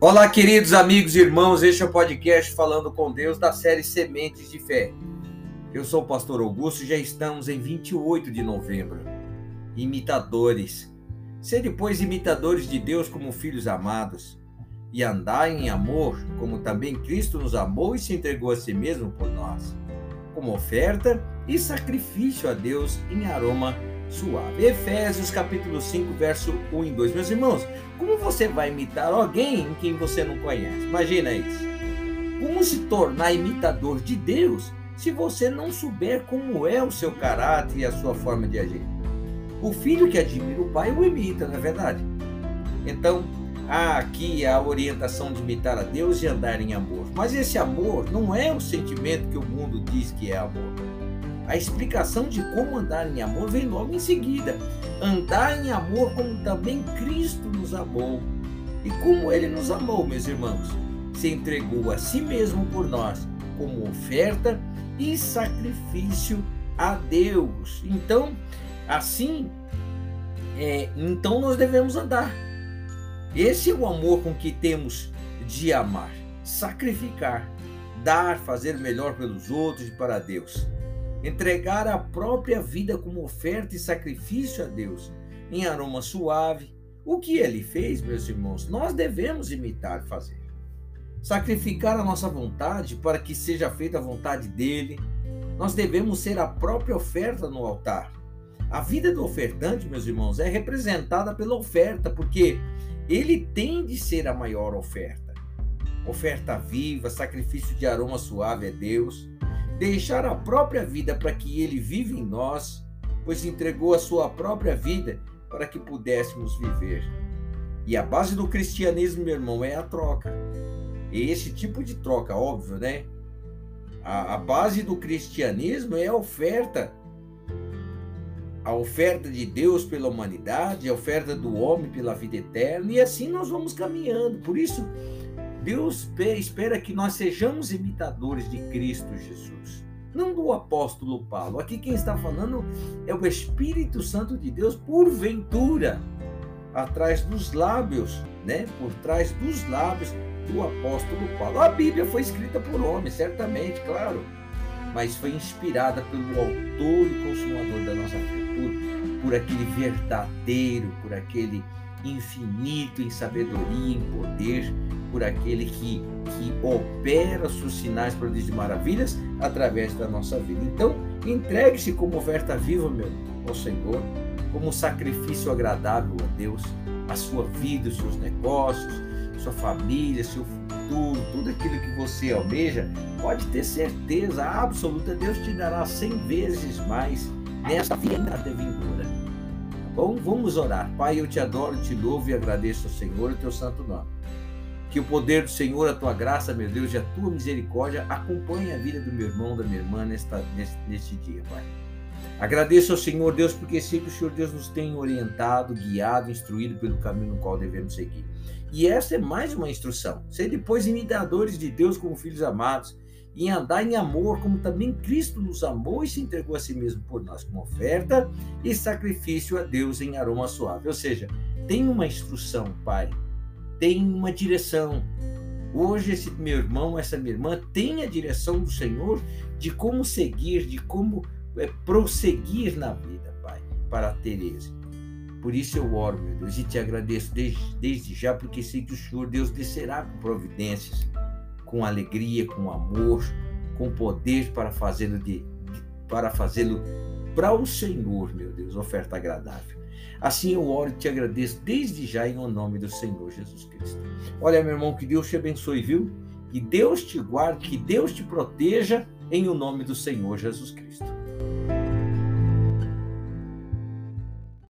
Olá, queridos amigos e irmãos, este é o podcast Falando com Deus da série Sementes de Fé. Eu sou o pastor Augusto e já estamos em 28 de novembro. Imitadores. Ser depois imitadores de Deus como filhos amados e andar em amor, como também Cristo nos amou e se entregou a si mesmo por nós, como oferta e sacrifício a Deus em aroma suave. Efésios capítulo 5, verso 1 e 2. Meus irmãos, como você vai imitar alguém em quem você não conhece? Imagina isso. Como se tornar imitador de Deus se você não souber como é o seu caráter e a sua forma de agir? O filho que admira o pai o imita, não é verdade? Então, há aqui a orientação de imitar a Deus e andar em amor. Mas esse amor não é o sentimento que o mundo diz que é amor. A explicação de como andar em amor vem logo em seguida. Andar em amor como também Cristo nos amou. E como ele nos amou, meus irmãos? Se entregou a si mesmo por nós, como oferta e sacrifício a Deus. Então, assim, é, então nós devemos andar. Esse é o amor com que temos de amar, sacrificar, dar, fazer melhor pelos outros e para Deus entregar a própria vida como oferta e sacrifício a Deus, em aroma suave. O que ele fez, meus irmãos, nós devemos imitar fazer. Sacrificar a nossa vontade para que seja feita a vontade dele. Nós devemos ser a própria oferta no altar. A vida do ofertante, meus irmãos, é representada pela oferta, porque ele tem de ser a maior oferta. Oferta viva, sacrifício de aroma suave a Deus deixar a própria vida para que ele vive em nós, pois entregou a sua própria vida para que pudéssemos viver. E a base do cristianismo, meu irmão, é a troca. E esse tipo de troca, óbvio, né? A, a base do cristianismo é a oferta. A oferta de Deus pela humanidade, a oferta do homem pela vida eterna, e assim nós vamos caminhando. Por isso, Deus espera que nós sejamos imitadores de Cristo Jesus, não do apóstolo Paulo. Aqui quem está falando é o Espírito Santo de Deus, porventura, atrás dos lábios, né? Por trás dos lábios do apóstolo Paulo. A Bíblia foi escrita por homem, certamente, claro, mas foi inspirada pelo autor e consumador da nossa fé, por, por aquele verdadeiro, por aquele infinito em sabedoria, em poder, por aquele que, que opera os sinais, prodígios e maravilhas através da nossa vida. Então, entregue-se como oferta viva, meu, ao Senhor, como sacrifício agradável a Deus, a sua vida, os seus negócios, sua família, seu futuro, tudo aquilo que você almeja, pode ter certeza absoluta, Deus te dará cem vezes mais nesta vida vindoura. Bom, vamos orar. Pai, eu te adoro, te louvo e agradeço ao Senhor o teu santo nome. Que o poder do Senhor, a tua graça, meu Deus, e a tua misericórdia acompanhe a vida do meu irmão, da minha irmã nesta, neste, neste dia, Pai. Agradeço ao Senhor Deus porque sei que o Senhor Deus nos tem orientado, guiado, instruído pelo caminho no qual devemos seguir. E essa é mais uma instrução. Ser depois imitadores de Deus como filhos amados em andar em amor, como também Cristo nos amou e se entregou a si mesmo por nós, como oferta e sacrifício a Deus em aroma suave. Ou seja, tem uma instrução, Pai, tem uma direção. Hoje, esse meu irmão, essa minha irmã, tem a direção do Senhor de como seguir, de como é, prosseguir na vida, Pai, para ter êxito. Por isso eu oro, meu Deus, e te agradeço desde, desde já, porque sei que o Senhor, Deus, descerá com providências com alegria, com amor, com poder para fazê-lo de, para fazê-lo para o Senhor, meu Deus, oferta agradável. Assim eu oro e te agradeço desde já em nome do Senhor Jesus Cristo. Olha, meu irmão, que Deus te abençoe, viu? Que Deus te guarde, que Deus te proteja em o nome do Senhor Jesus Cristo.